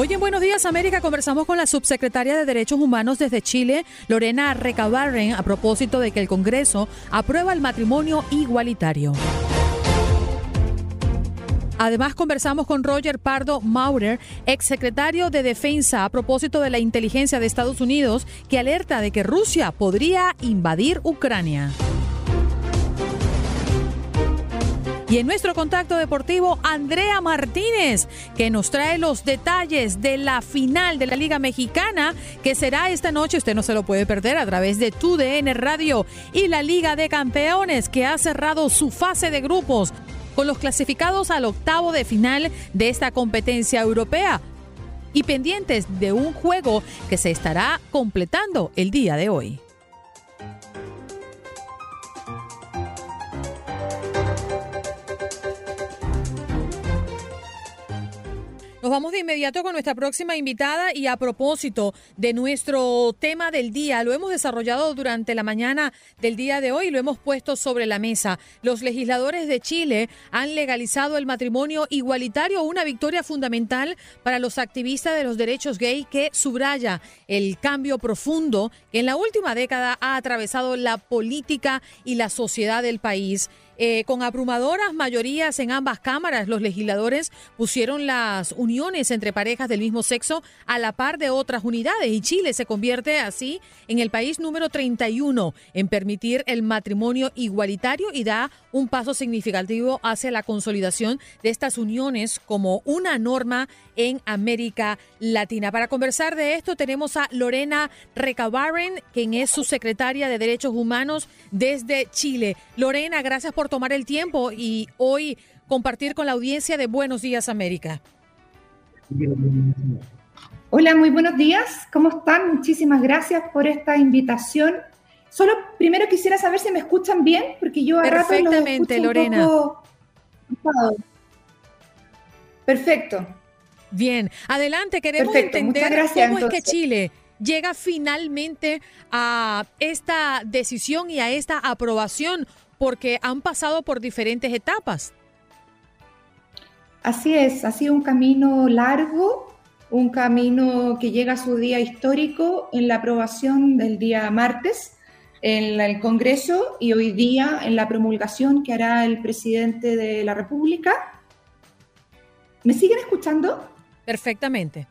Hoy en Buenos Días América conversamos con la subsecretaria de Derechos Humanos desde Chile, Lorena Recabarren, a propósito de que el Congreso aprueba el matrimonio igualitario. Además, conversamos con Roger Pardo Maurer, exsecretario de Defensa, a propósito de la inteligencia de Estados Unidos, que alerta de que Rusia podría invadir Ucrania. Y en nuestro contacto deportivo, Andrea Martínez, que nos trae los detalles de la final de la Liga Mexicana, que será esta noche, usted no se lo puede perder a través de TUDN Radio y la Liga de Campeones, que ha cerrado su fase de grupos con los clasificados al octavo de final de esta competencia europea y pendientes de un juego que se estará completando el día de hoy. Nos vamos de inmediato con nuestra próxima invitada y a propósito de nuestro tema del día, lo hemos desarrollado durante la mañana del día de hoy y lo hemos puesto sobre la mesa. Los legisladores de Chile han legalizado el matrimonio igualitario, una victoria fundamental para los activistas de los derechos gay que subraya el cambio profundo que en la última década ha atravesado la política y la sociedad del país. Eh, con abrumadoras mayorías en ambas cámaras, los legisladores pusieron las uniones entre parejas del mismo sexo a la par de otras unidades y Chile se convierte así en el país número 31 en permitir el matrimonio igualitario y da un paso significativo hacia la consolidación de estas uniones como una norma en América Latina. Para conversar de esto tenemos a Lorena Recabarren, quien es su secretaria de Derechos Humanos desde Chile. Lorena, gracias por tomar el tiempo y hoy compartir con la audiencia de Buenos Días América. Hola, muy buenos días. ¿Cómo están? Muchísimas gracias por esta invitación. Solo primero quisiera saber si me escuchan bien, porque yo a Perfectamente, Lorena. Perfecto. Bien, adelante, queremos entender cómo es que Chile llega finalmente a esta decisión y a esta aprobación porque han pasado por diferentes etapas. Así es, ha sido un camino largo, un camino que llega a su día histórico en la aprobación del día martes en el Congreso y hoy día en la promulgación que hará el presidente de la República. ¿Me siguen escuchando? Perfectamente.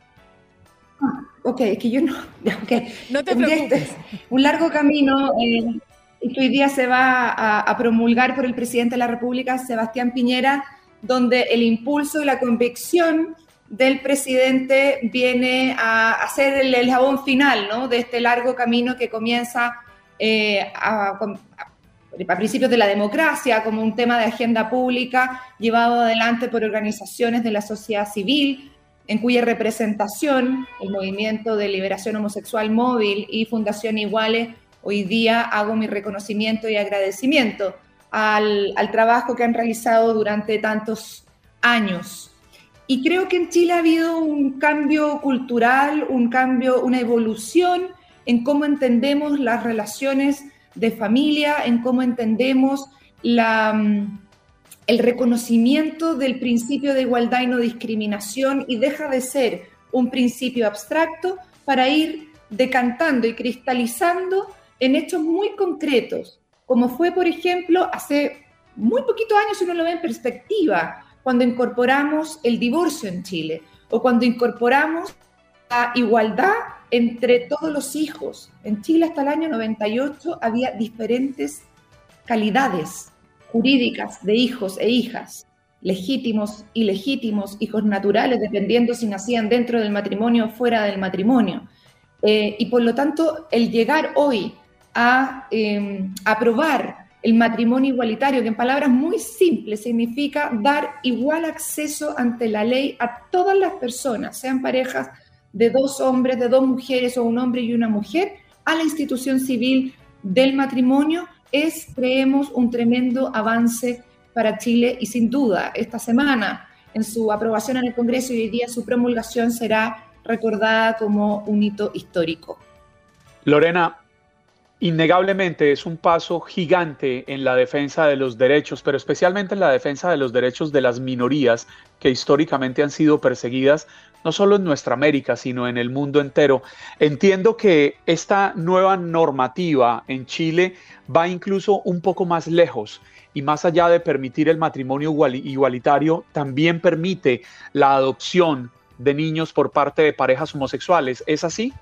Ah, ok, es que yo no. Okay. No te preocupes. Un largo camino. Eh, que hoy día se va a, promulgar por el presidente de la República, Sebastián Piñera, donde el impulso y la convicción del presidente viene a, hacer el eslabón final ¿no? de este largo camino que comienza eh, a, a, principios de la democracia como un tema de agenda pública llevado adelante por organizaciones de la sociedad civil, en cuya representación el Movimiento de Liberación Homosexual Móvil y Fundación Iguales hoy día hago mi reconocimiento y agradecimiento al, trabajo que han realizado durante tantos años. Y creo que en Chile ha habido un cambio cultural, un cambio, una evolución en cómo entendemos las relaciones de familia, en cómo entendemos la, mm, el reconocimiento del principio de igualdad y no discriminación y deja de ser un principio abstracto para ir decantando y cristalizando en hechos muy concretos, como fue, por ejemplo, hace muy poquitos años, si uno lo ve en perspectiva, cuando incorporamos el divorcio en Chile o cuando incorporamos la igualdad entre todos los hijos. En Chile hasta el año 98 había diferentes calidades jurídicas de hijos e hijas, legítimos, ilegítimos, hijos naturales, dependiendo si nacían dentro del matrimonio o fuera del matrimonio. Eh, y por lo tanto, el llegar hoy a em, aprobar el matrimonio igualitario, que en palabras muy simples significa dar igual acceso ante la ley a todas las personas, sean parejas de dos hombres, de dos mujeres o un hombre y una mujer, a la institución civil del matrimonio, es, creemos, un tremendo avance para Chile y sin duda esta semana en su aprobación en el Congreso y hoy día su promulgación será recordada como un hito histórico. Lorena, innegablemente es un paso gigante en la defensa de los derechos, pero especialmente en la defensa de los derechos de las minorías que históricamente han sido perseguidas no solo en nuestra América, sino en el mundo entero. Entiendo que esta nueva normativa en Chile va incluso un poco más lejos y más allá de permitir el matrimonio igualitario, también permite la adopción de niños por parte de parejas homosexuales. ¿Es así?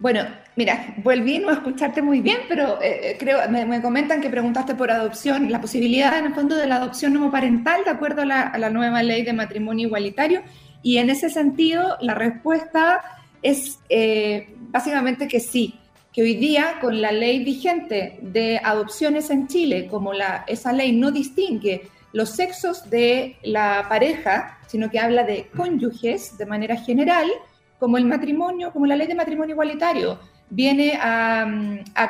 Bueno, mira, volví no a escucharte muy bien, pero eh, eh, creo, me, comentan que preguntaste por adopción, la posibilidad en el fondo de la adopción homoparental de acuerdo a la, nueva ley de matrimonio igualitario. Y en ese sentido, la respuesta es eh, básicamente que sí, que hoy día con la ley vigente de adopciones en Chile, como la, esa ley no distingue los sexos de la pareja, sino que habla de cónyuges de manera general, como el matrimonio, como la ley de matrimonio igualitario, viene a,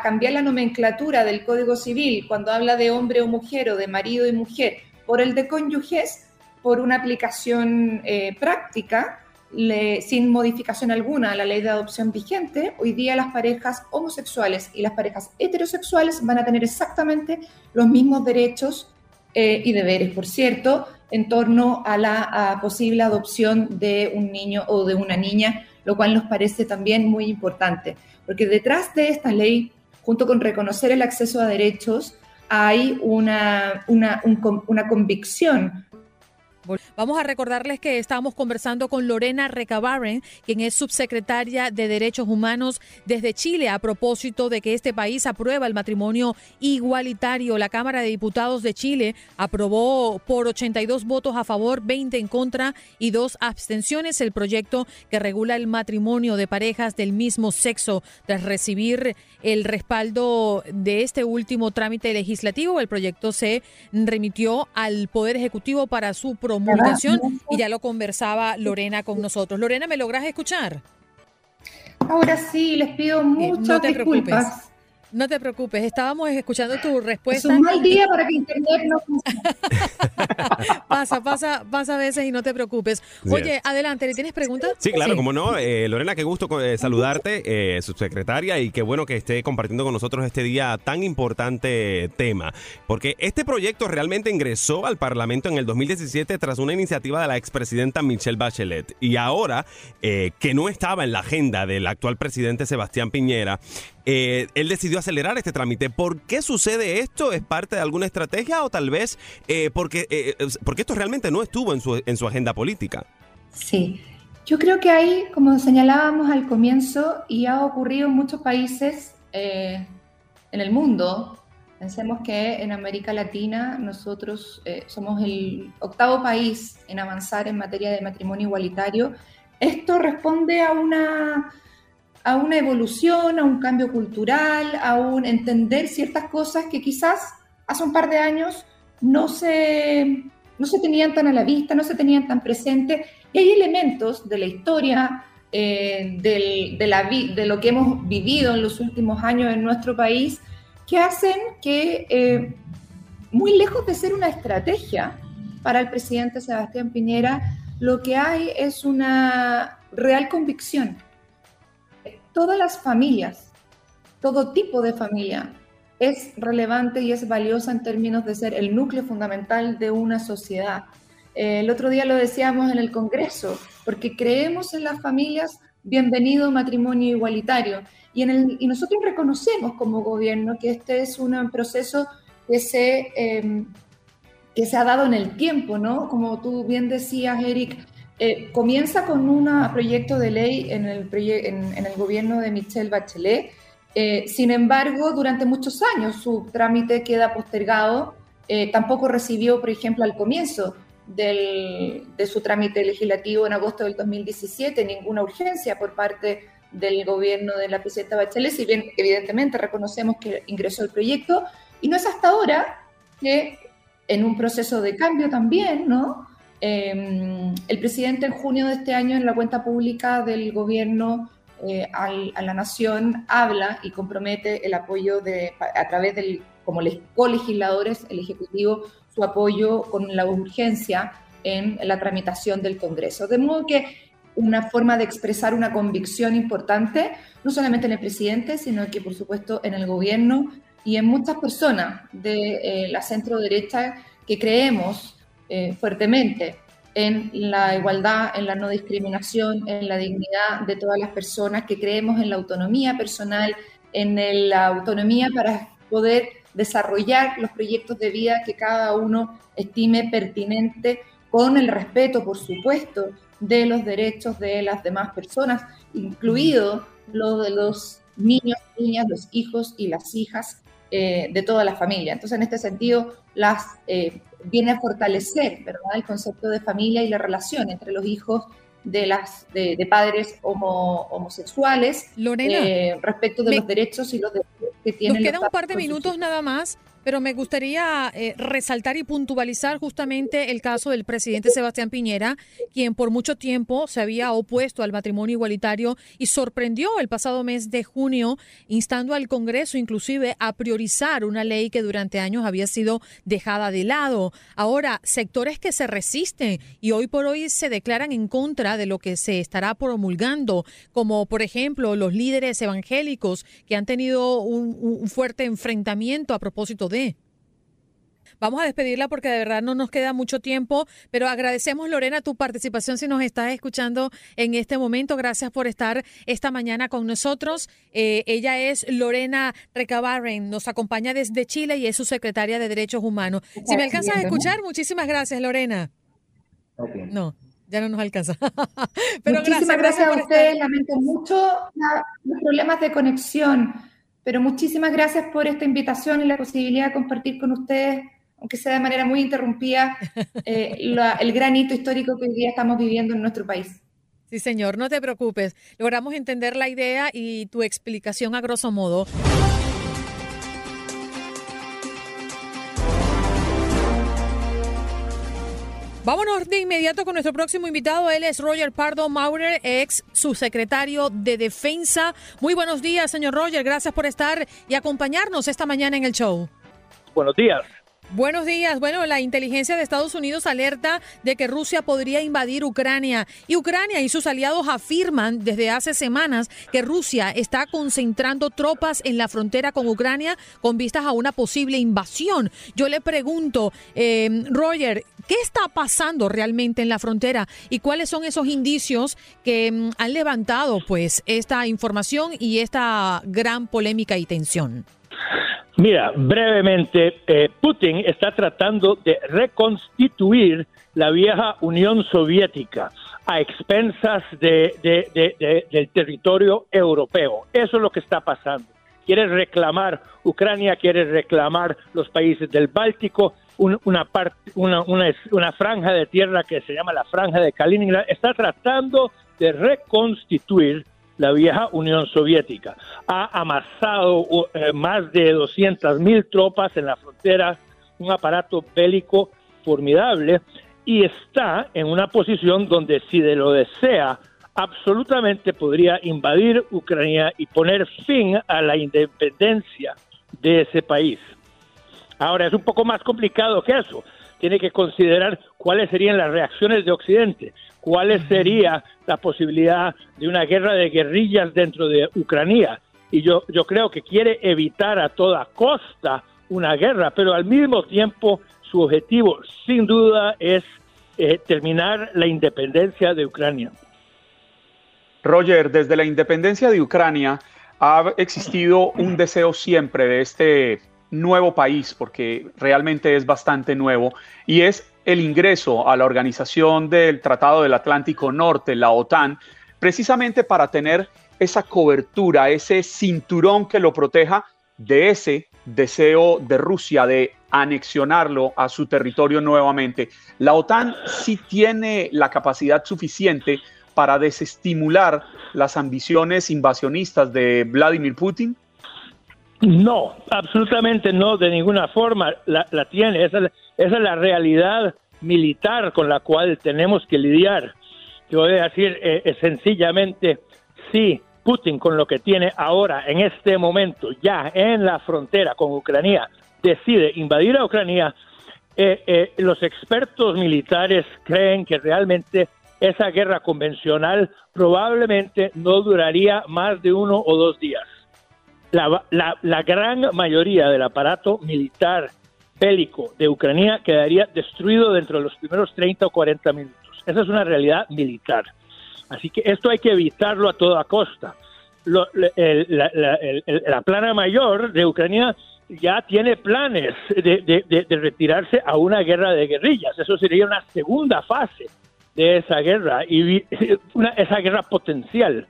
cambiar la nomenclatura del Código Civil cuando habla de hombre o mujer o de marido y mujer por el de cónyuges, por una aplicación eh, práctica, sin modificación alguna a la ley de adopción vigente, hoy día las parejas homosexuales y las parejas heterosexuales van a tener exactamente los mismos derechos eh, y deberes, por cierto, en torno a la posible adopción de un niño o de una niña, lo cual nos parece también muy importante, porque detrás de esta ley, junto con reconocer el acceso a derechos, hay una, una, una convicción Vamos a recordarles que estábamos conversando con Lorena Recabarren, quien es subsecretaria de Derechos Humanos desde Chile, a propósito de que este país aprueba el matrimonio igualitario. La Cámara de Diputados de Chile aprobó por 82 votos a favor, 20 en contra y dos abstenciones el proyecto que regula el matrimonio de parejas del mismo sexo. Tras recibir el respaldo de este último trámite legislativo, el proyecto se remitió al Poder Ejecutivo para su promulgación y ya lo conversaba Lorena con nosotros. Lorena, ¿me logras escuchar? Ahora sí, les pido muchas disculpas. No te preocupes, estábamos escuchando tu respuesta. Es un mal día para que Internet no Pasa, pasa, pasa a veces y no te preocupes. Oye, adelante, ¿le tienes preguntas? Sí, claro, como no. Eh, Lorena, qué gusto eh, saludarte, eh, subsecretaria, y qué bueno que esté compartiendo con nosotros este día tan importante tema. Porque este proyecto realmente ingresó al Parlamento en el 2017 tras una iniciativa de la expresidenta Michelle Bachelet. Y ahora, que no estaba en la agenda del actual presidente Sebastián Piñera, eh, él decidió acelerar este trámite. ¿Por qué sucede esto? ¿Es parte de alguna estrategia o tal vez eh, porque, eh, porque esto realmente no estuvo en su, en su agenda política? Sí, yo creo que hay, como señalábamos al comienzo, y ha ocurrido en muchos países en el mundo, Pensemos que en América Latina nosotros somos el octavo país en avanzar en materia de matrimonio igualitario. Esto responde a una a una evolución, a un cambio cultural, a un entender ciertas cosas que quizás hace un par de años no se, no se tenían tan a la vista, no se tenían tan presentes. Y hay elementos de la historia, eh, de, lo que hemos vivido en los últimos años en nuestro país, que hacen que, eh, muy lejos de ser una estrategia para el presidente Sebastián Piñera, lo que hay es una real convicción todas las familias, todo tipo de familia, es relevante y es valiosa en términos de ser el núcleo fundamental de una sociedad. Eh, el otro día lo decíamos en el Congreso, porque creemos en las familias, bienvenido matrimonio igualitario. Y, en el, y nosotros reconocemos como gobierno que este es un proceso que se, em, que se ha dado en el tiempo, ¿no? Como tú bien decías, Eric, eh, comienza con un proyecto de ley en el, en, el gobierno de Michelle Bachelet. Eh, sin embargo, durante muchos años su trámite queda postergado. Eh, tampoco recibió, por ejemplo, al comienzo del, de su trámite legislativo en agosto del 2017 ninguna urgencia por parte del gobierno de la presidenta Bachelet, si bien evidentemente reconocemos que ingresó el proyecto, y no es hasta ahora que en un proceso de cambio también, ¿no? Em, el presidente en junio de este año en la cuenta pública del gobierno eh, a la nación habla y compromete el apoyo a través del, como colegisladores, el Ejecutivo, su apoyo con la urgencia en la tramitación del Congreso. De modo que una forma de expresar una convicción importante, no solamente en el presidente, sino que por supuesto en el gobierno y en muchas personas de eh, la centro derecha que creemos eh, fuertemente en la igualdad, en la no discriminación, en la dignidad de todas las personas, que creemos en la autonomía personal, en la autonomía para poder desarrollar los proyectos de vida que cada uno estime pertinente con el respeto, por supuesto, de los derechos de las demás personas, incluido los de los niños, niñas, los hijos y las hijas eh, de toda la familia. Entonces, en este sentido, las, eh, viene a fortalecer ¿verdad? el concepto de familia y la relación entre los hijos de, las, de, padres homosexuales eh, respecto de los derechos y los derechos que tienen. Nos quedan un par de minutos nada más. Pero me gustaría eh, resaltar y puntualizar justamente el caso del presidente Sebastián Piñera, quien por mucho tiempo se había opuesto al matrimonio igualitario y sorprendió el pasado mes de junio, instando al Congreso inclusive a priorizar una ley que durante años había sido dejada de lado. Ahora, sectores que se resisten y hoy por hoy se declaran en contra de lo que se estará promulgando, como por ejemplo los líderes evangélicos que han tenido un, un fuerte enfrentamiento a propósito Vamos a despedirla porque de verdad no nos queda mucho tiempo, pero agradecemos Lorena tu participación si nos estás escuchando en este momento. Gracias por estar esta mañana con nosotros. Eh, ella es Lorena Recabarren, nos acompaña desde Chile y es su secretaria de Derechos Humanos. Si me alcanzas a escuchar, muchísimas gracias Lorena. No ya no nos alcanza. Pero Muchísimas gracias, a ustedes. Lamento mucho los problemas de conexión. Pero muchísimas gracias por esta invitación y la posibilidad de compartir con ustedes, aunque sea de manera muy interrumpida, eh, el gran hito histórico que hoy día estamos viviendo en nuestro país. Sí, señor, no te preocupes. Logramos entender la idea y tu explicación a grosso modo. Vámonos de inmediato con nuestro próximo invitado. Él es Roger Pardo Maurer, ex subsecretario de Defensa. Muy buenos días, señor Roger. Gracias por estar y acompañarnos esta mañana en el show. Buenos días. Buenos días. Bueno, la inteligencia de Estados Unidos alerta de que Rusia podría invadir Ucrania y Ucrania y sus aliados afirman desde hace semanas que Rusia está concentrando tropas en la frontera con Ucrania con vistas a una posible invasión. Yo le pregunto, eh, Roger, ¿qué está pasando realmente en la frontera y cuáles son esos indicios que mm, han levantado pues esta información y esta gran polémica y tensión? Mira, brevemente, eh, Putin está tratando de reconstituir la vieja Unión Soviética a expensas de, del territorio europeo. Eso es lo que está pasando. Quiere reclamar Ucrania, quiere reclamar los países del Báltico, una, parte, una, una franja de tierra que se llama la franja de Kaliningrad. Está tratando de reconstituir la vieja Unión Soviética. Ha amasado eh, más de 200 mil tropas en la frontera, un aparato bélico formidable y está en una posición donde si de lo desea, absolutamente podría invadir Ucrania y poner fin a la independencia de ese país. Ahora es un poco más complicado que eso. Tiene que considerar cuáles serían las reacciones de Occidente cuál sería la posibilidad de una guerra de guerrillas dentro de Ucrania. Y yo, yo creo que quiere evitar a toda costa una guerra, pero al mismo tiempo su objetivo sin duda es eh, terminar la independencia de Ucrania. Roger, desde la independencia de Ucrania ha existido un deseo siempre de este nuevo país, porque realmente es bastante nuevo, y es el ingreso a la organización del Tratado del Atlántico Norte, la OTAN, precisamente para tener esa cobertura, ese cinturón que lo proteja de ese deseo de Rusia de anexionarlo a su territorio nuevamente. La OTAN sí tiene la capacidad suficiente para desestimular las ambiciones invasionistas de Vladimir Putin. No, absolutamente no, de ninguna forma la, tiene. Esa, es la realidad militar con la cual tenemos que lidiar. Yo voy a decir eh, sencillamente, sí, Putin con lo que tiene ahora, en este momento, ya en la frontera con Ucrania, decide invadir a Ucrania, eh, eh, los expertos militares creen que realmente esa guerra convencional probablemente no duraría más de uno o dos días. La, gran mayoría del aparato militar bélico de Ucrania quedaría destruido dentro de los primeros 30 o 40 minutos. Esa es una realidad militar. Así que esto hay que evitarlo a toda costa. la, plana mayor de Ucrania ya tiene planes de, retirarse a una guerra de guerrillas. Eso sería una segunda fase de esa guerra y una, esa guerra potencial.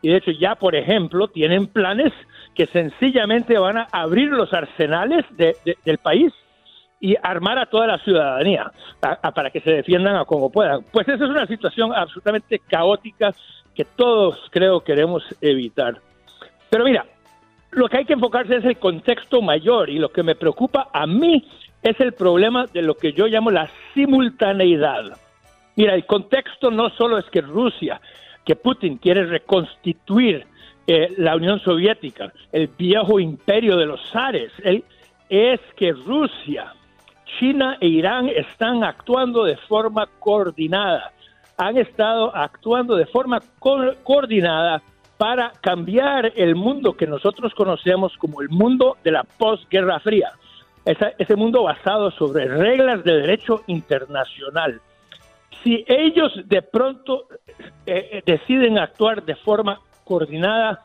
Y de hecho ya, por ejemplo, tienen planes que sencillamente van a abrir los arsenales del país y armar a toda la ciudadanía para que se defiendan a como puedan. Pues esa es una situación absolutamente caótica que todos creo queremos evitar. Pero mira, lo que hay que enfocarse es el contexto mayor y lo que me preocupa a mí es el problema de lo que yo llamo la simultaneidad. Mira, el contexto no solo es que Rusia, que Putin quiere reconstituir eh, la Unión Soviética, el viejo imperio de los zares, es que Rusia China e Irán están actuando de forma coordinada. Han estado actuando de forma coordinada para cambiar el mundo que nosotros conocemos como el mundo de la posguerra fría. Ese, mundo basado sobre reglas de derecho internacional. Si ellos de pronto eh, eh, deciden actuar de forma coordinada,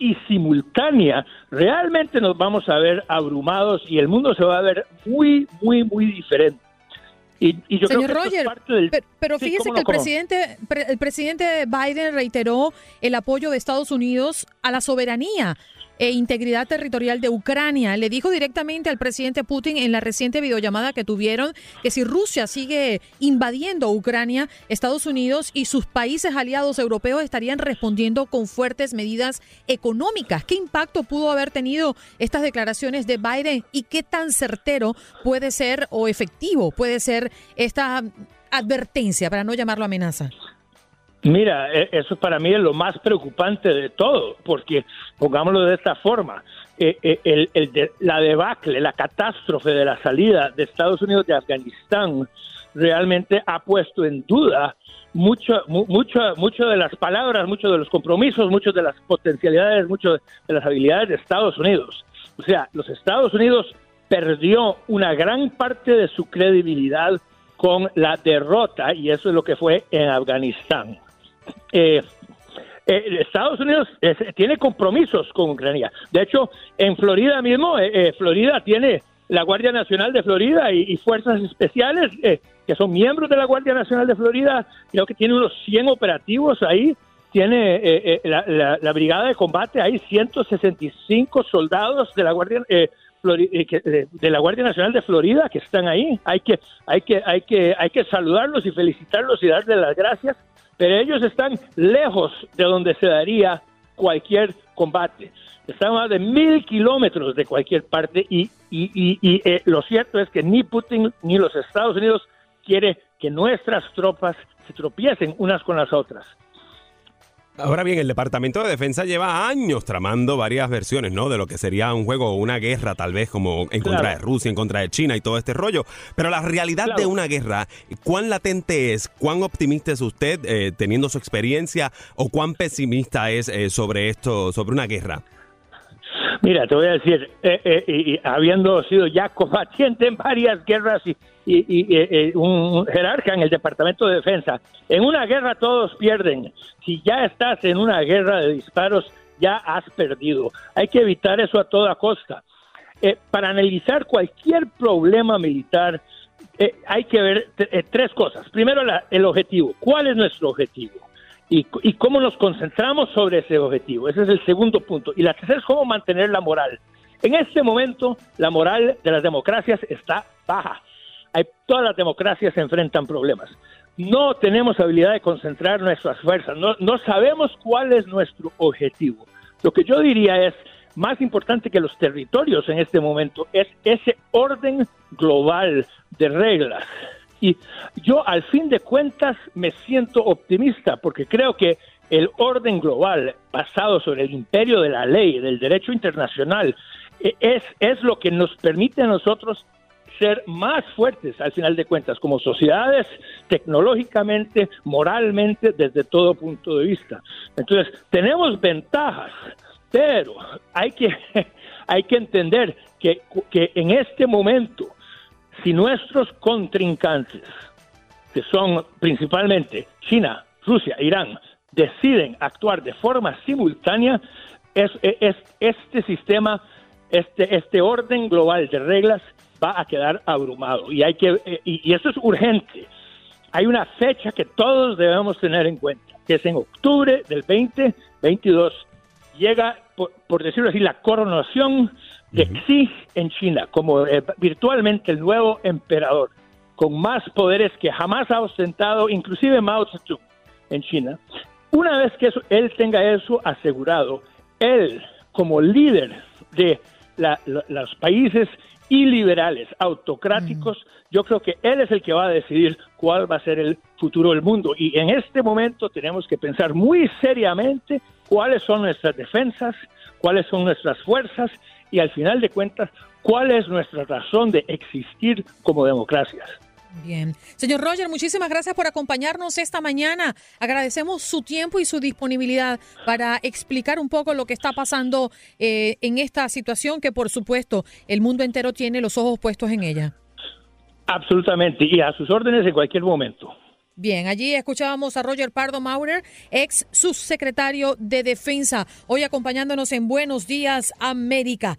y simultánea, realmente nos vamos a ver abrumados y el mundo se va a ver muy, muy, muy diferente. Y, yo Señor creo que Roger, parte del... pero, fíjese que el presidente, el presidente Biden reiteró el apoyo de Estados Unidos a la soberanía e integridad territorial de Ucrania. Le dijo directamente al presidente Putin en la reciente videollamada que tuvieron que si Rusia sigue invadiendo Ucrania, Estados Unidos y sus países aliados europeos estarían respondiendo con fuertes medidas económicas. ¿Qué impacto pudo haber tenido estas declaraciones de Biden y qué tan certero puede ser o efectivo puede ser esta advertencia, para no llamarlo amenaza? Mira, e, eso para mí es lo más preocupante de todo, porque pongámoslo de esta forma, eh, eh, el, la debacle, la catástrofe de la salida de Estados Unidos de Afganistán realmente ha puesto en duda mucho, mucho, mucho de las palabras, muchos de los compromisos, muchas de las potencialidades, muchas de las habilidades de Estados Unidos. O sea, los Estados Unidos perdió una gran parte de su credibilidad con la derrota y eso es lo que fue en Afganistán. Eh, eh, Estados Unidos tiene compromisos con Ucrania. De hecho, en Florida mismo, eh, Florida tiene la Guardia Nacional de Florida y, fuerzas especiales que son miembros de la Guardia Nacional de Florida. Creo que tiene unos 100 operativos ahí. Tiene la, la, brigada de combate, hay 165 soldados de la Guardia de la Guardia Nacional de Florida que están ahí. Hay que, hay que, hay que, hay que saludarlos y felicitarlos y darles las gracias pero ellos están lejos de donde se daría cualquier combate. Están más de mil kilómetros de cualquier parte y, eh, lo cierto es que ni Putin ni los Estados Unidos quiere que nuestras tropas se tropiecen unas con las otras. Ahora bien, el Departamento de Defensa lleva años tramando varias versiones, ¿no? De lo que sería un juego o una guerra, tal vez como en contra de Rusia, en contra de China y todo este rollo. Pero la realidad de una guerra, ¿cuán latente es? ¿Cuán optimista es usted eh, teniendo su experiencia o cuán pesimista es eh, sobre esto, sobre una guerra? Mira, te voy a decir, eh, habiendo sido ya combatiente en varias guerras y eh, un jerarca en el Departamento de Defensa. En una guerra todos pierden. Si ya estás en una guerra de disparos, ya has perdido. Hay que evitar eso a toda costa. Eh, para analizar cualquier problema militar, eh, hay que ver eh, tres cosas. Primero, el objetivo. ¿Cuál es nuestro objetivo? Y, cómo nos concentramos sobre ese objetivo. Ese es el segundo punto. Y la tercera es cómo mantener la moral. En este momento, la moral de las democracias está baja. Todas las democracias se enfrentan problemas. No tenemos habilidad de concentrar nuestras fuerzas. No, no sabemos cuál es nuestro objetivo. Lo que yo diría es, más importante que los territorios en este momento es ese orden global de reglas. Y yo al fin de cuentas me siento optimista porque creo que el orden global basado sobre el imperio de la ley, del derecho internacional, e, es, es lo que nos permite a nosotros ser más fuertes al final de cuentas como sociedades tecnológicamente, moralmente, desde todo punto de vista. Entonces, tenemos ventajas pero hay que, hay que entender que, que en este momento, si nuestros contrincantes, que son principalmente China, Rusia, Irán, deciden actuar de forma simultánea, es, es, este sistema, este, este orden global de reglas va a quedar abrumado y hay que y, y, eso es urgente. Hay una fecha que todos debemos tener en cuenta, que es en octubre del 2022 llega, por, decirlo así, la coronación de Xi en China como eh, virtualmente el nuevo emperador, con más poderes que jamás ha ostentado, inclusive Mao Zedong en China. Una vez que él tenga eso asegurado, él como líder de los países iliberales, autocráticos, yo creo que él es el que va a decidir cuál va a ser el futuro del mundo. Y en este momento tenemos que pensar muy seriamente cuáles son nuestras defensas, cuáles son nuestras fuerzas y al final de cuentas, cuál es nuestra razón de existir como democracias. Bien. Señor Roger, muchísimas gracias por acompañarnos esta mañana. Agradecemos su tiempo y su disponibilidad para explicar un poco lo que está pasando eh, en esta situación que, por supuesto, el mundo entero tiene los ojos puestos en ella. Absolutamente, y a sus órdenes en cualquier momento. Bien, allí escuchábamos a Roger Pardo Maurer, ex subsecretario de Defensa, hoy acompañándonos en Buenos Días América.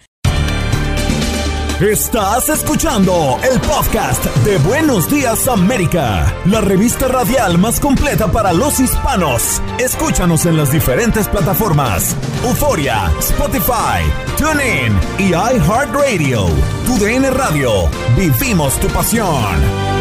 Estás escuchando el podcast de Buenos Días América, la revista radial más completa para los hispanos. Escúchanos en las diferentes plataformas: Euforia, Spotify, TuneIn y iHeartRadio. Tu DN Radio. Vivimos tu pasión.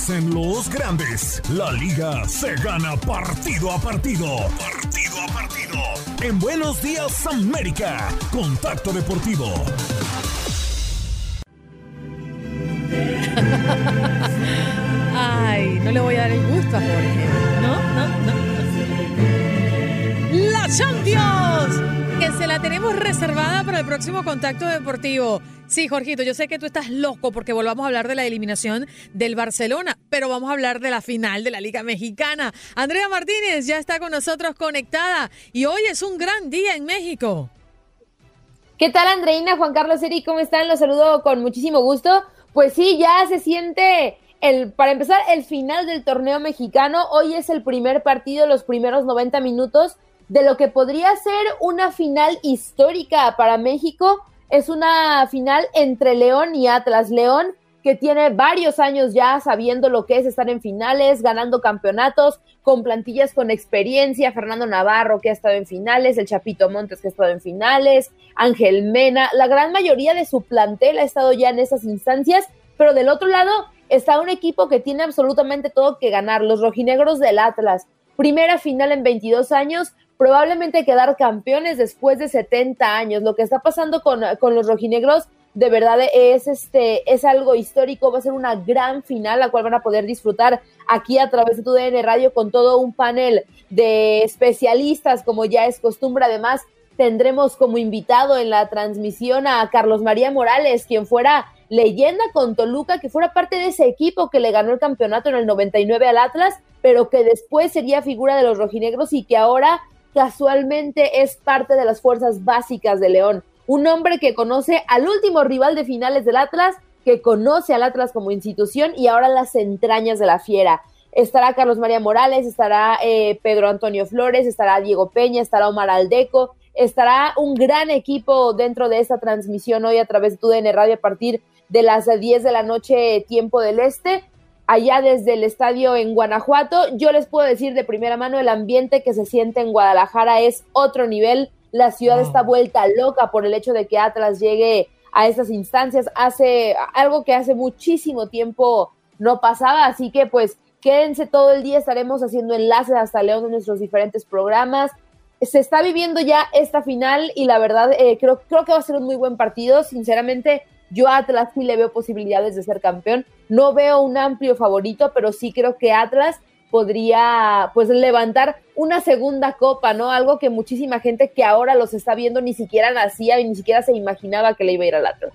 Dicen los grandes, la liga se gana partido a partido. Partido a partido. En Buenos Días América, Contacto Deportivo. Ay, no le voy a dar el gusto a Jorge. No, no, no. ¡La Champions! Que se la tenemos reservada para el próximo contacto deportivo. Sí, Jorgito, yo sé que tú estás loco porque volvamos a hablar de la eliminación del Barcelona, pero vamos a hablar de la final de la Liga Mexicana. Andrea Martínez ya está con nosotros conectada y hoy es un gran día en México. ¿Qué tal, Andreina? Juan Carlos Eri, ¿cómo están? Los saludo con muchísimo gusto. Pues sí, ya se siente el, para empezar, el final del torneo mexicano. Hoy es el primer partido, los primeros 90 minutos de lo que podría ser una final histórica para México es una final entre León y Atlas. León que tiene varios años ya sabiendo lo que es estar en finales, ganando campeonatos, con plantillas con experiencia, Fernando Navarro que ha estado en finales, el Chapito Montes que ha estado en finales, Ángel Mena, la gran mayoría de su plantel ha estado ya en esas instancias, pero del otro lado está un equipo que tiene absolutamente todo que ganar, los rojinegros del Atlas. Primera final en 22 años, probablemente quedar campeones después de 70 años. Lo que está pasando con, los rojinegros de verdad es este es algo histórico, va a ser una gran final la cual van a poder disfrutar aquí a través de tu DN Radio con todo un panel de especialistas como ya es costumbre, además tendremos como invitado en la transmisión a Carlos María Morales, quien fuera leyenda con Toluca, que fuera parte de ese equipo que le ganó el campeonato en el 99 al Atlas, pero que después sería figura de los rojinegros y que ahora casualmente es parte de las fuerzas básicas de León. Un hombre que conoce al último rival de finales del Atlas, que conoce al Atlas como institución y ahora las entrañas de la fiera. Estará Carlos María Morales, estará eh, Pedro Antonio Flores, estará Diego Peña, estará Omar Aldeco, estará un gran equipo dentro de esta transmisión hoy a través de TUDN Radio a partir de las 10 de la noche, tiempo del este, allá desde el estadio en Guanajuato. Yo les puedo decir de primera mano, el ambiente que se siente en Guadalajara es otro nivel. La ciudad está vuelta loca por el hecho de que Atlas llegue a estas instancias. Hace algo que hace muchísimo tiempo no pasaba, así que pues quédense todo el día, estaremos haciendo enlaces hasta León de nuestros diferentes programas. Se está viviendo ya esta final y la verdad eh, creo, creo que va a ser un muy buen partido. Sinceramente, yo a Atlas sí le veo posibilidades de ser campeón. No veo un amplio favorito, pero sí creo que Atlas podría pues levantar una segunda copa, ¿no? Algo que muchísima gente que ahora los está viendo ni siquiera nacía y ni siquiera se imaginaba que le iba a ir al Atlas.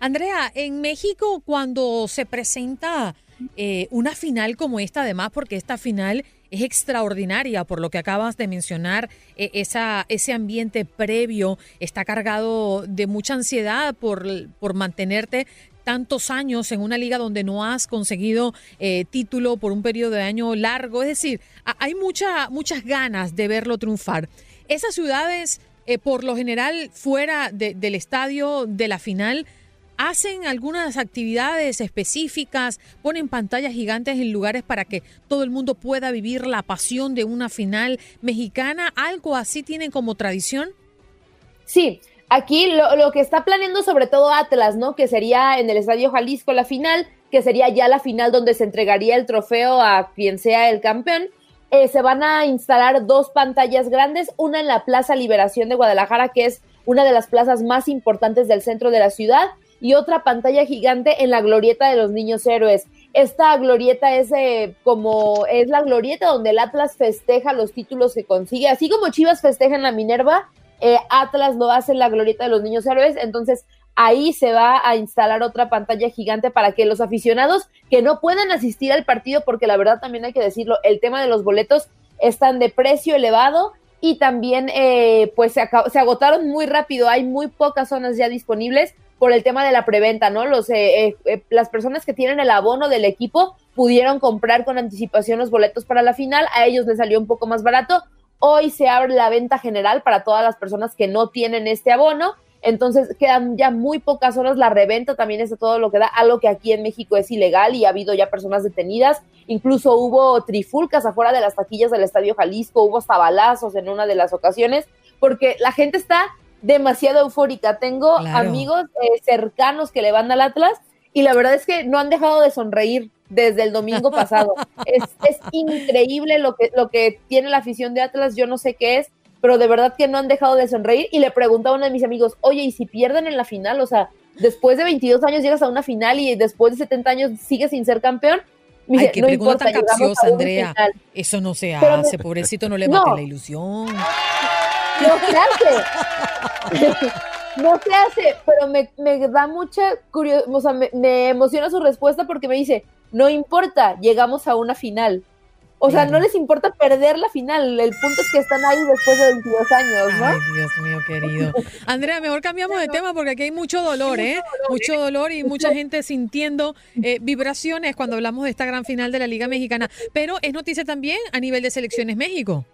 Andrea, en México cuando se presenta eh, una final como esta, además, porque esta final es extraordinaria por lo que acabas de mencionar, eh, esa, ese ambiente previo está cargado de mucha ansiedad por, por mantenerte tantos años en una liga donde no has conseguido eh, título por un periodo de año largo. Es decir, hay mucha, muchas ganas de verlo triunfar. Esas ciudades, por lo general, fuera del estadio de la final, hacen algunas actividades específicas, ponen pantallas gigantes en lugares para que todo el mundo pueda vivir la pasión de una final mexicana. ¿Algo así tienen como tradición? Sí, aquí lo, que está planeando sobre todo Atlas, ¿no? Que sería en el Estadio Jalisco la final, que sería ya la final donde se entregaría el trofeo a quien sea el campeón. Eh, se van a instalar dos pantallas grandes, una en la Plaza Liberación de Guadalajara, que es una de las plazas más importantes del centro de la ciudad, y otra pantalla gigante en la glorieta de los niños héroes. Esta glorieta es eh, como es la glorieta donde el Atlas festeja los títulos que consigue, así como Chivas festeja en la Minerva, eh, Atlas lo hace en la glorieta de los niños héroes, entonces ahí se va a instalar otra pantalla gigante para que los aficionados que no puedan asistir al partido, porque la verdad también hay que decirlo, el tema de los boletos están de precio elevado y también eh, pues se, se agotaron muy rápido, hay muy pocas zonas ya disponibles por el tema de la preventa, ¿no? Los, eh, eh, eh, las personas que tienen el abono del equipo pudieron comprar con anticipación los boletos para la final, a ellos les salió un poco más barato. Hoy se abre la venta general para todas las personas que no tienen este abono. Entonces quedan ya muy pocas horas. La reventa también es todo lo que da, algo que aquí en México es ilegal y ha habido ya personas detenidas. Incluso hubo trifulcas afuera de las taquillas del Estadio Jalisco, hubo hasta balazos en una de las ocasiones, porque la gente está demasiado eufórica. Tengo amigos eh, cercanos que le van al Atlas y la verdad es que no han dejado de sonreír desde el domingo pasado. es, es, increíble lo que, lo que tiene la afición de Atlas, yo no sé qué es, pero de verdad que no han dejado de sonreír. Y le preguntaba a uno de mis amigos, oye, ¿y si pierden en la final? O sea, después de 22 años llegas a una final y después de 70 años sigues sin ser campeón. Ay, qué no pregunta tan capciosa, Andrea. Eso no se hace, pobrecito, no le mate la ilusión. No se hace. No se hace, pero me, da mucha curiosidad, o sea, me, emociona su respuesta porque me dice, no importa, llegamos a una final. O sea, no les importa perder la final. El punto es que están ahí después de 22 años, ¿no? Ay, Dios mío, querido. Andrea, mejor cambiamos de tema porque aquí hay mucho dolor, ¿eh? Mucho dolor y mucha gente sintiendo eh, vibraciones cuando hablamos de esta gran final de la Liga Mexicana. Pero es noticia también a nivel de Selecciones México.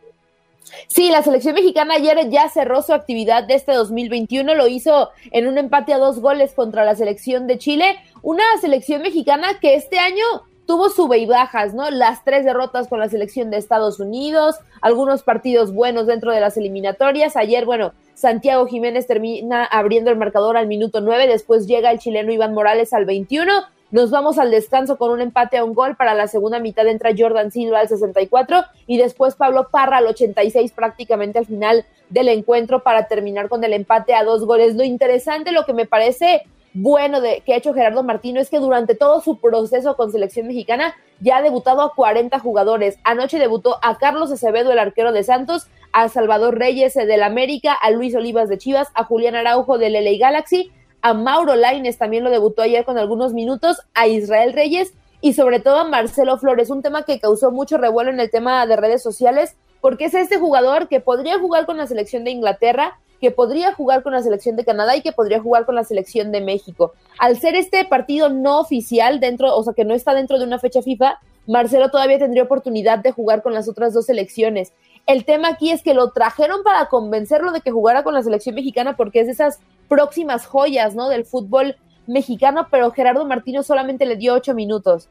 Sí, la selección mexicana ayer ya cerró su actividad de este 2021, lo hizo en un empate a dos goles contra la selección de Chile, una selección mexicana que este año tuvo sube y bajas, ¿no? Las tres derrotas con la selección de Estados Unidos, algunos partidos buenos dentro de las eliminatorias. Ayer, bueno, Santiago Jiménez termina abriendo el marcador al minuto nueve, después llega el chileno Iván Morales al 21 nos vamos al descanso con un empate a un gol. Para la segunda mitad entra Jordan Silva al 64 y después Pablo Parra al 86 prácticamente al final del encuentro para terminar con el empate a dos goles. Lo interesante, lo que me parece bueno de, que ha hecho Gerardo Martino es que durante todo su proceso con selección mexicana ya ha debutado a 40 jugadores. Anoche debutó a Carlos Acevedo, el arquero de Santos, a Salvador Reyes eh, del América, a Luis Olivas de Chivas, a Julián Araujo del LA Galaxy, a Mauro Laines también lo debutó ayer con algunos minutos, a Israel Reyes y sobre todo a Marcelo Flores, un tema que causó mucho revuelo en el tema de redes sociales, porque es este jugador que podría jugar con la selección de Inglaterra, que podría jugar con la selección de Canadá y que podría jugar con la selección de México. Al ser este partido no oficial dentro, o sea, que no está dentro de una fecha FIFA, Marcelo todavía tendría oportunidad de jugar con las otras dos selecciones. El tema aquí es que lo trajeron para convencerlo de que jugara con la selección mexicana porque es de esas próximas joyas, ¿no? Del fútbol mexicano, pero Gerardo Martino solamente le dio ocho minutos.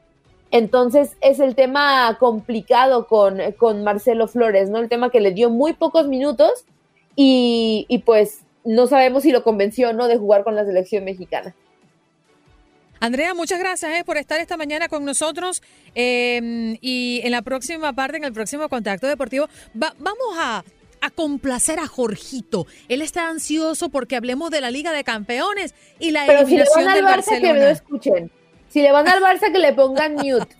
Entonces es el tema complicado con, con Marcelo Flores, ¿no? El tema que le dio muy pocos minutos y, y pues no sabemos si lo convenció o no de jugar con la selección mexicana. Andrea, muchas gracias eh, por estar esta mañana con nosotros eh, y en la próxima parte, en el próximo contacto deportivo, va- vamos a, a complacer a Jorgito. Él está ansioso porque hablemos de la Liga de Campeones y la Pero si le eliminación van al del Barça, que no Barcelona. escuchen. Si le van al Barça, que le pongan mute.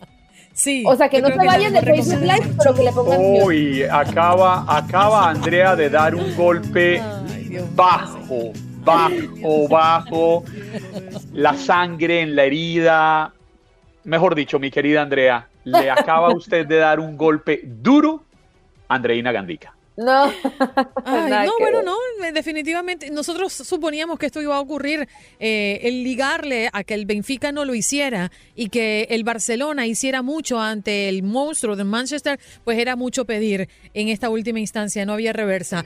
Sí, O sea, que no se vayan de Facebook. Live, pero que le pongan mute. Uy, acaba, acaba Andrea de dar un golpe bajo, bajo, bajo. La sangre en la herida. Mejor dicho, mi querida Andrea, le acaba usted de dar un golpe duro a Andreina Gandica. No. Ay, no, bueno, no, eh, definitivamente. Nosotros suponíamos que esto iba a ocurrir, eh, el ligarle a que el Benfica no lo hiciera y que el Barcelona hiciera mucho ante el monstruo de Manchester, pues era mucho pedir en esta última instancia, no había reversa.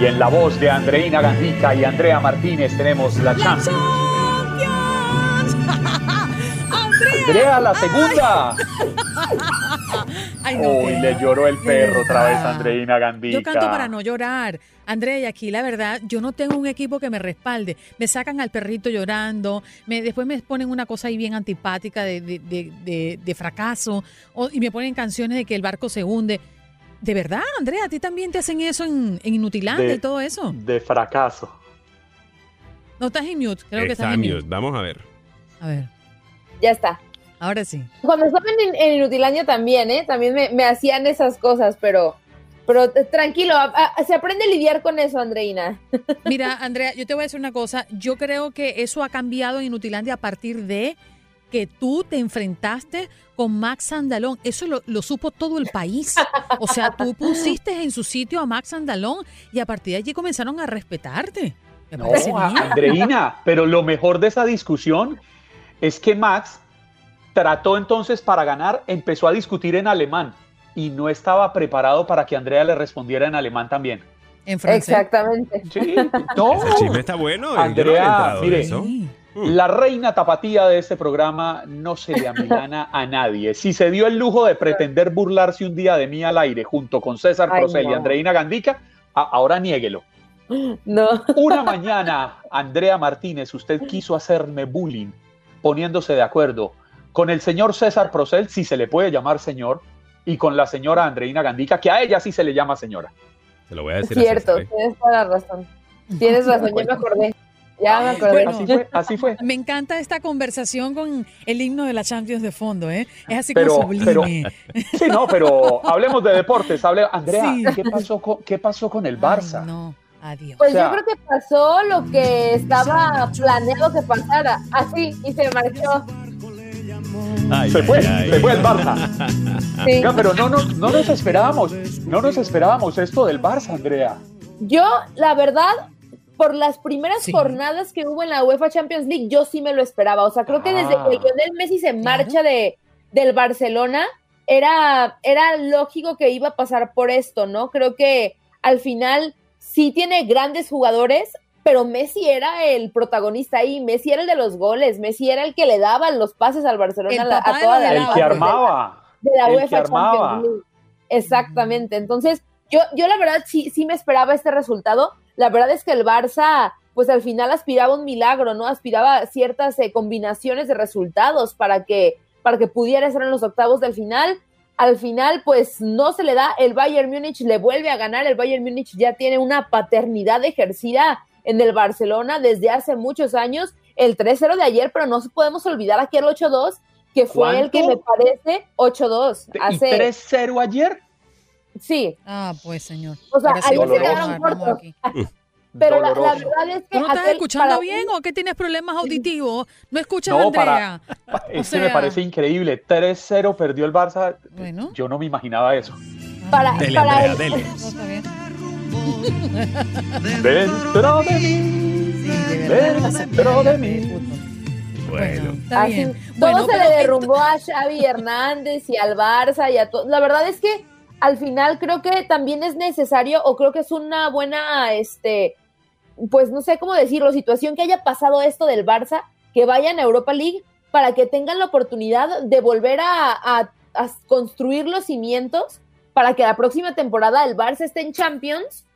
Y en la voz de Andreina Gandica y Andrea Martínez tenemos la Champions. Andrea, la segunda. Ay, no, Uy, le lloró el perro otra vez a. Andreina Gandica. Yo canto para no llorar. Andrea, y aquí la verdad, yo no tengo un equipo que me respalde. Me sacan al perrito llorando, me, después me ponen una cosa ahí bien antipática de, de- de- de- de fracaso, o- y me ponen canciones de que el barco se hunde. De verdad, Andrea, a ti también te hacen eso en, en Inutilandia De- y todo eso. De fracaso. No estás en mute, creo que Está estás en mute. mute. Vamos a ver. A ver, Ya está. ahora sí. Cuando estaba en, en Inutilandia también, ¿eh? También me, me hacían esas cosas, pero, pero eh, tranquilo, a- a- se aprende a lidiar con eso, Andreina. Mira, Andrea, yo te voy a decir una cosa. Yo creo que eso ha cambiado en Inutilandia a partir de que tú te enfrentaste con Max Sandalón. Eso lo, lo supo todo el país. O sea, tú pusiste en su sitio a Max Sandalón y a partir de allí comenzaron a respetarte. Me No. Andreina, pero lo mejor de esa discusión es que Max trató entonces para ganar, empezó a discutir en alemán y no estaba preparado para que Andrea le respondiera en alemán también. En francés. Exactamente. Sí, no. Ese chisme está bueno. no Andrea, mire, eso. Sí. La reina tapatía de este programa no se le amilana a nadie. Si se dio el lujo de pretender burlarse un día de mí al aire junto con César Procel y. Andreina Gandica, a- ahora niéguelo. No. Una mañana, Andrea Martínez, usted quiso hacerme bullying, poniéndose de acuerdo con el señor César Procel, si se le puede llamar señor, y con la señora Andreina Gandica, que a ella sí se le llama señora. Se lo voy a decir a Cierto, César, ¿eh? tienes toda la razón. Tienes razón, ya me acordé. Ya me acordé. Bueno. Así fue, así fue. Me encanta esta conversación con el himno de la Champions de fondo, ¿eh? Es así Pero- como sublime. Sí, no, pero hablemos de deportes. Hable, Andrea, Sí. ¿qué, pasó con, ¿qué pasó con el Ay, Barça? no, adiós. Pues O sea- yo creo que pasó lo que estaba planeado que pasara. Así, y se marchó. Ay, Se fue, ay. se fue el Barça. Sí. Pero no, no, no nos esperábamos, no nos esperábamos esto del Barça, Andrea. Yo, la verdad, por las primeras Sí. jornadas que hubo en la UEFA Champions League, yo sí me lo esperaba. O sea, creo que desde Ah. que Lionel Messi se marcha de, del Barcelona, era, era lógico que iba a pasar por esto, ¿no? Creo que al final sí tiene grandes jugadores, pero Messi era el protagonista ahí, Messi era el de los goles, Messi era el que le daba los pases al Barcelona El a, a toda la El que armaba. de la el UEFA que armaba. Champions League. Exactamente. Entonces, yo, yo la verdad sí, sí me esperaba este resultado. La verdad es que el Barça, pues al final aspiraba un milagro, ¿no? Aspiraba a ciertas eh, combinaciones de resultados para que, para que pudiera estar en los octavos del final. Al final, pues no se le da. El Bayern Múnich le vuelve a ganar. El Bayern Múnich ya tiene una paternidad ejercida en el Barcelona desde hace muchos años. El 3-0 de ayer, pero no podemos olvidar aquí el 8-2 que fue el que me parece 8-2. Hace... ¿Y 3-0 ayer? Sí. Ah, pues señor. O sea, ayer se quedaron cortos. Pero la, verdad es que. ¿Tú no estás escuchando bien o que tienes problemas auditivos? No escuchas a Andrea. Para, es que me parece increíble. 3-0 perdió el Barça. Bueno. Yo no me imaginaba eso. Para, dele, para Andrea, el... dele. Dentro de mí. Sí, Dentro de mí. Bueno, está Así, bien. todo Bueno, se le derrumbó a Xavi Hernández y al Barça y a todo. La verdad es que al final creo que también es necesario o creo que es una buena, este, pues no sé cómo decirlo, situación que haya pasado esto del Barça, que vayan a Europa League para que tengan la oportunidad de volver a, construir los cimientos para que la próxima temporada el Barça esté en Champions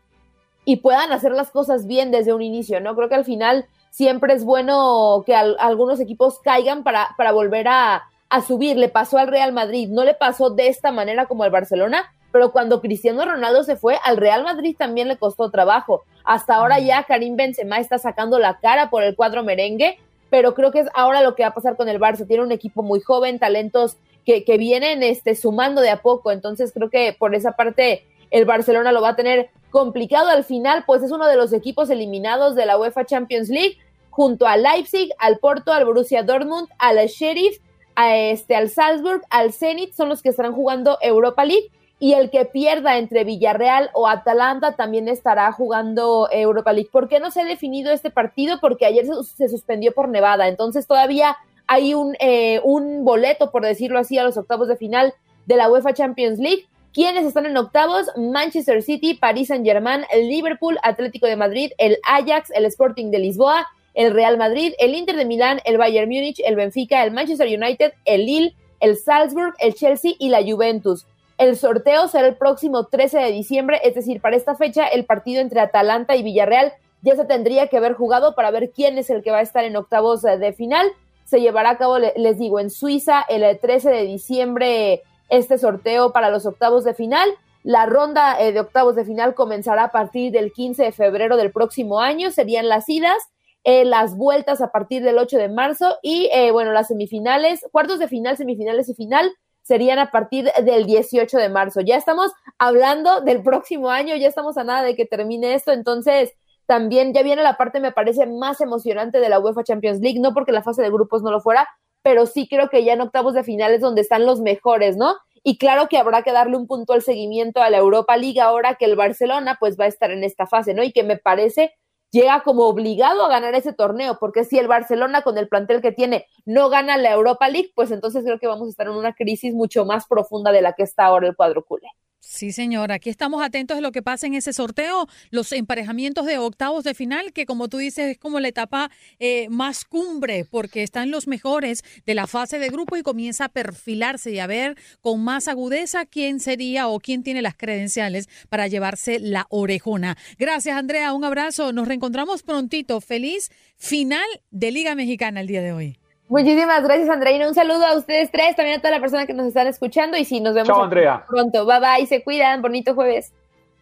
y puedan hacer las cosas bien desde un inicio, ¿no? Creo que al final siempre es bueno que al- algunos equipos caigan para, para volver a, a subir. Le pasó al Real Madrid, no le pasó de esta manera como al Barcelona, pero cuando Cristiano Ronaldo se fue, al Real Madrid también le costó trabajo. Hasta ahora ya Karim Benzema está sacando la cara por el cuadro merengue, pero creo que es ahora lo que va a pasar con el Barça. Tiene un equipo muy joven, talentos que, que vienen este, sumando de a poco, entonces creo que por esa parte el Barcelona lo va a tener complicado al final, pues es uno de los equipos eliminados de la UEFA Champions League, junto al Leipzig, al Porto, al Borussia Dortmund, al Sheriff, a este, al Salzburg, al Zenit, son los que estarán jugando Europa League. Y el que pierda entre Villarreal o Atalanta también estará jugando Europa League. ¿Por qué no se ha definido este partido? Porque ayer se, suspendió por Nevada. Entonces todavía hay un, eh, un boleto, por decirlo así, a los octavos de final de la UEFA Champions League. ¿Quiénes están en octavos? Manchester City, París Saint Germain, el Liverpool, Atlético de Madrid, el Ajax, el Sporting de Lisboa, el Real Madrid, el Inter de Milán, el Bayern Múnich, el Benfica, el Manchester United, el Lille, el Salzburg, el Chelsea y la Juventus. El sorteo será el próximo 13 de diciembre, es decir, para esta fecha el partido entre Atalanta y Villarreal ya se tendría que haber jugado para ver quién es el que va a estar en octavos eh, de final. Se llevará a cabo, le- les digo, en Suiza el eh, 13 de diciembre este sorteo para los octavos de final. La ronda eh, de octavos de final comenzará a partir del 15 de febrero del próximo año, serían las idas, eh, las vueltas a partir del 8 de marzo y, eh, bueno, las semifinales, cuartos de final, semifinales y final serían a partir del 18 de marzo. Ya estamos hablando del próximo año, ya estamos a nada de que termine esto, entonces también ya viene la parte, me parece, más emocionante de la UEFA Champions League, no porque la fase de grupos no lo fuera, pero sí creo que ya en octavos de finales donde están los mejores, ¿no? Y claro que habrá que darle un puntual seguimiento a la Europa League ahora que el Barcelona pues va a estar en esta fase, ¿no? Y que me parece llega como obligado a ganar ese torneo, porque si el Barcelona con el plantel que tiene no gana la Europa League, pues entonces creo que vamos a estar en una crisis mucho más profunda de la que está ahora el cuadro culé. Sí, señora. Aquí estamos atentos de lo que pasa en ese sorteo, los emparejamientos de octavos de final, que como tú dices es como la etapa eh, más cumbre, porque están los mejores de la fase de grupo y comienza a perfilarse y a ver con más agudeza quién sería o quién tiene las credenciales para llevarse la orejona. Gracias, Andrea. Un abrazo. Nos reencontramos prontito. Feliz final de Liga Mexicana el día de hoy. Muchísimas gracias, Andreina. Un saludo a ustedes tres, también a toda la persona que nos están escuchando y sí, nos vemos Chao, aquí Andrea. pronto. Bye bye, se cuidan, bonito jueves.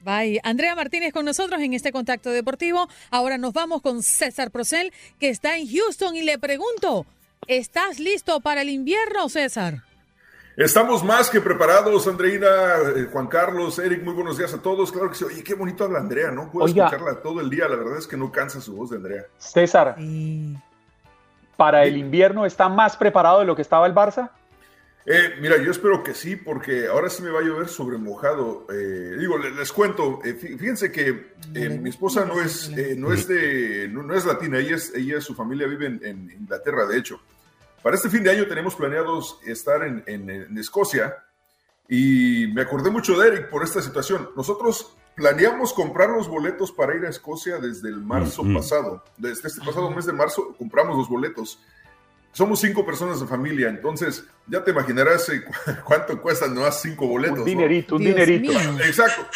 Bye. Andrea Martínez con nosotros en este contacto deportivo. Ahora nos vamos con César Procel, que está en Houston, y le pregunto, ¿estás listo para el invierno, César? Estamos más que preparados, Andreina, eh, Juan Carlos, Eric, muy buenos días a todos. Claro que sí. Oye, qué bonito habla Andrea, ¿no? Puedo Oiga. escucharla todo el día. La verdad es que no cansa su voz de Andrea. César, Sí. ¿Para el invierno está más preparado de lo que estaba el Barça? Eh, mira, yo espero que sí, porque ahora sí me va a llover sobre mojado. Eh, digo, le- les, cuento, eh, fí- fíjense que eh, mi esposa no es, eh, no es de, no, no es latina, ella es, ella, su familia vive en, en Inglaterra, de hecho. Para este fin de año tenemos planeados estar en, en- en Escocia y me acordé mucho de Eric por esta situación. Nosotros planeamos comprar los boletos para ir a Escocia desde el marzo Ujú. pasado. Desde este pasado mes de marzo compramos los boletos. Somos cinco personas de familia, entonces ya te imaginarás eh, cu- cuánto cuestan nomás cinco boletos. Un ¿no? dinerito, un Dios dinerito. mío. Exacto.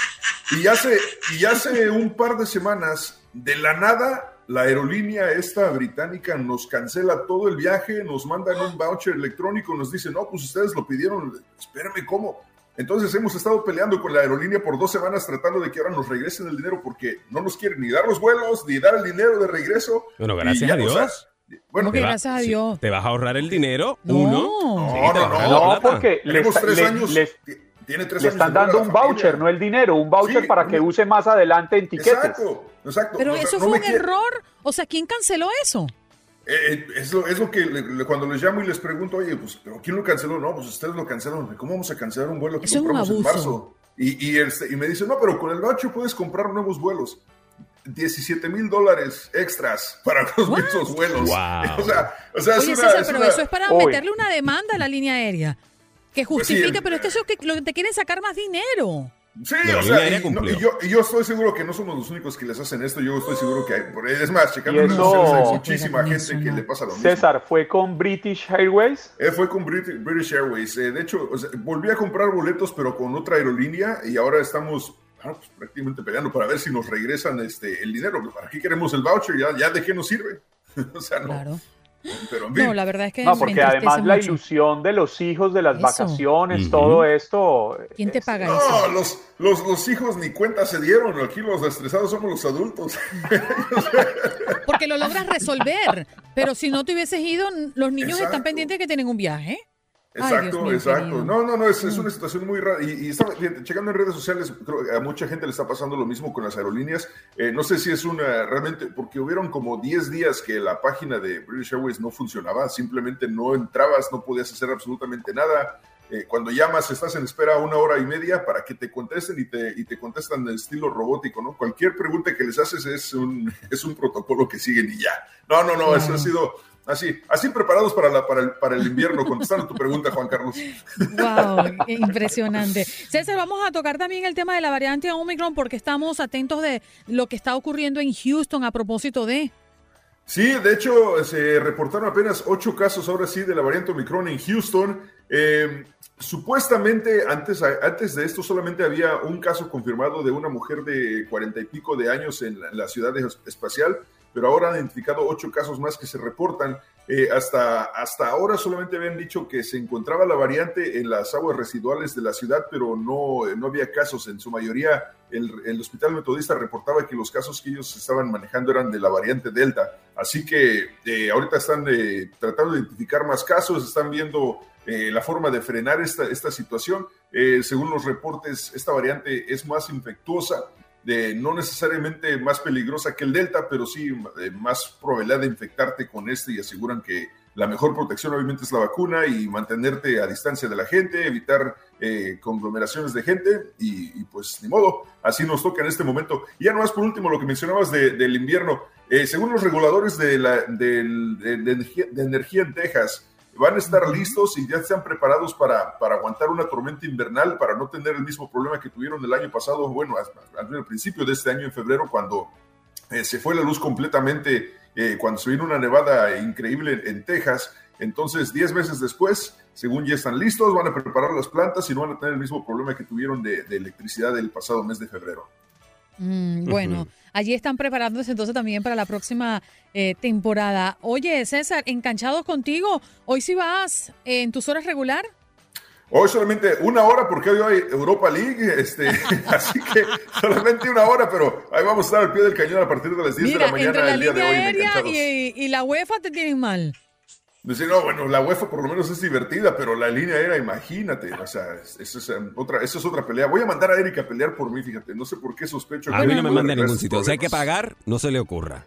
Y hace, y hace un par de semanas, de la nada, la aerolínea esta británica nos cancela todo el viaje, nos mandan un voucher electrónico, nos dicen, no, pues ustedes lo pidieron, espérame, ¿cómo? Entonces hemos estado peleando con la aerolínea por dos semanas tratando de que ahora nos regresen el dinero porque no nos quieren ni dar los vuelos, ni dar el dinero de regreso. Bueno, gracias a Dios. Bueno, que gracias a Dios. Te vas a ahorrar el dinero, No. uno. No, Sí, no, no, porque le, Tenemos está- tres le- años. tiene tres le años están dando un familia. voucher, no el dinero, un voucher Sí, para que use más adelante en tiquetes. Exacto, exacto. Pero No, eso no fue un quiere- error. O sea, ¿quién canceló eso? Eh, eh, es, lo, es lo que le- le- cuando les llamo y les pregunto, oye, pues, ¿pero quién lo canceló? No, pues ustedes lo cancelaron. ¿Cómo vamos a cancelar un vuelo que Eso es un compramos en abuso. marzo? Y, y, este- y me dicen, no, pero con el voucher puedes comprar nuevos vuelos. 17 mil dólares extras para los What? mismos vuelos. Wow. O sea, o sea, es Oye, una- César, es pero una- eso es para meterle una demanda a la línea aérea. Que Pues sí, el- pero es que eso es que lo que te quieren sacar más dinero. Sí, Pero o sea, y, no- cumplió. y yo, y yo estoy seguro que no somos los únicos que les hacen esto. Yo estoy seguro que hay. Es más, checando en redes eso- sociales hay muchísima gente eso, que le pasa lo mismo. César, ¿fue con British Airways? Eh, fue con Brit- British Airways. Eh, de hecho, o sea, volví a comprar boletos, pero con otra aerolínea, y ahora estamos ah, pues, prácticamente peleando para ver si nos regresan este, el dinero. ¿Para qué queremos el voucher? ¿Ya, ya de qué nos sirve? o sea, no. Claro. Pero en fin. No, la verdad es que No, porque además la mucho. ilusión de los hijos, de las Eso. vacaciones, todo esto. ¿Quién te es- paga no, eso? los, los, los hijos ni cuenta se dieron. Aquí los estresados somos los adultos. Porque lo logras resolver. Pero si no te hubieses ido, los niños están pendientes de que tienen un viaje. Exacto, exacto. No, no, no, es, es una situación muy rara. Y, y checando en redes sociales, creo que a mucha gente le está pasando lo mismo con las aerolíneas. Eh, no sé si es una realmente, porque hubieron como 10 días que la página de British Airways no funcionaba, simplemente no entrabas, no podías hacer absolutamente nada. Eh, cuando llamas, estás en espera una hora y media para que te contesten y te, y te contestan de estilo robótico, ¿no? Cualquier pregunta que les haces es un, es un protocolo que siguen y ya. No, no, no, eso ha sido así, así preparados para, la, para, el, para el invierno, contestando tu pregunta, Juan Carlos. Wow, impresionante. César, vamos a tocar también el tema de la variante Omicron porque estamos atentos de lo que está ocurriendo en Houston a propósito de. Sí, de hecho, se reportaron apenas ocho casos ahora sí de la variante Omicron en Houston. Eh, supuestamente antes, antes de esto solamente había un caso confirmado de una mujer de cuarenta y pico de años en la, en la ciudad de- espacial, pero ahora han identificado ocho casos más que se reportan. Eh, hasta, hasta ahora solamente habían dicho que se encontraba la variante en las aguas residuales de la ciudad, pero no, no había casos. En su mayoría, el, el hospital metodista reportaba que los casos que ellos estaban manejando eran de la variante Delta. Así que eh, ahorita están eh, tratando de identificar más casos, están viendo eh, la forma de frenar esta, esta situación. Eh, según los reportes, esta variante es más infectuosa, de, no necesariamente más peligrosa que el Delta, pero sí eh, más probabilidad de infectarte con este y aseguran que la mejor protección obviamente es la vacuna y mantenerte a distancia de la gente, evitar eh, conglomeraciones de gente y, pues ni modo, así nos toca en este momento. Y ya nomás por último lo que mencionabas de, del invierno, eh, según los reguladores de, la, de energía en Texas, van a estar listos y ya están preparados para, para aguantar una tormenta invernal, para no tener el mismo problema que tuvieron el año pasado, bueno, al, principio de este año, en febrero, cuando eh, se fue la luz completamente, eh, cuando se vino una nevada increíble en, en Texas. Entonces, 10 meses después, según ya están listos, van a preparar las plantas y no van a tener el mismo problema que tuvieron de, de electricidad del pasado mes de febrero. Mm, bueno, uh -huh. allí están preparándose entonces también para la próxima eh, temporada. Oye, César, enganchados contigo, hoy sí vas en tus horas regular. Hoy solamente una hora porque hoy hay Europa League, este, así que solamente una hora, pero ahí vamos a estar al pie del cañón a partir de las 10 Mira, de la mañana entre la el día de hoy. aérea y, y, la UEFA te tienen mal. Decir, no, bueno, la UEFA por lo menos es divertida, pero la línea aérea, imagínate, o sea, eso es, um, otra, eso es otra pelea. Voy a mandar a Erika a pelear por mí, fíjate, no sé por qué sospecho. A que mí no me manda a ningún sitio, si hay que pagar, no se le ocurra.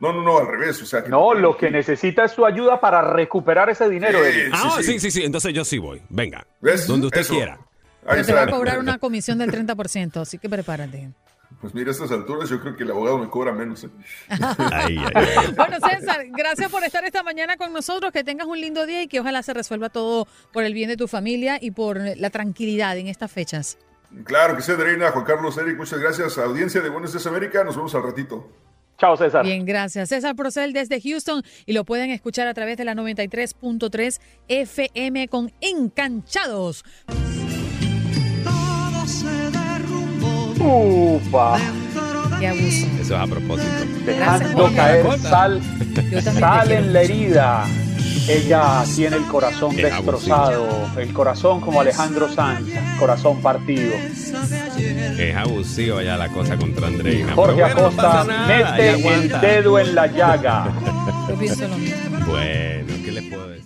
No, no, no, al revés, o sea. Que No, lo que necesita es tu ayuda para recuperar ese dinero. Sí, Eric. Ah, sí, sí, sí. sí, sí, entonces yo sí voy. Venga, ¿Ves? donde usted Eso. quiera. Ahí Pero te va a cobrar una comisión del 30%, así que prepárate. Pues mira, a estas alturas yo creo que el abogado me cobra menos. ¿eh? Ay, ay, ay. Bueno, César, gracias por estar esta mañana con nosotros. Que tengas un lindo día y que ojalá se resuelva todo por el bien de tu familia y por la tranquilidad en estas fechas. Claro que sí, Adriana, Juan Carlos, Eric, muchas gracias. Audiencia de Buenos Días América, nos vemos al ratito. Chao, César. Bien, gracias. César Procel desde Houston y lo pueden escuchar a través de la 93.3 FM con Encanchados. Qué abuso. Eso es a propósito. Dejando caer sal, sal en la herida. Ella tiene el corazón destrozado, el corazón como Alejandro Sanz, corazón partido. Es abusivo ya la cosa contra Andreina. Jorge bueno, Acosta nada, mete el dedo en la llaga. Bueno, ¿qué les puedo decir?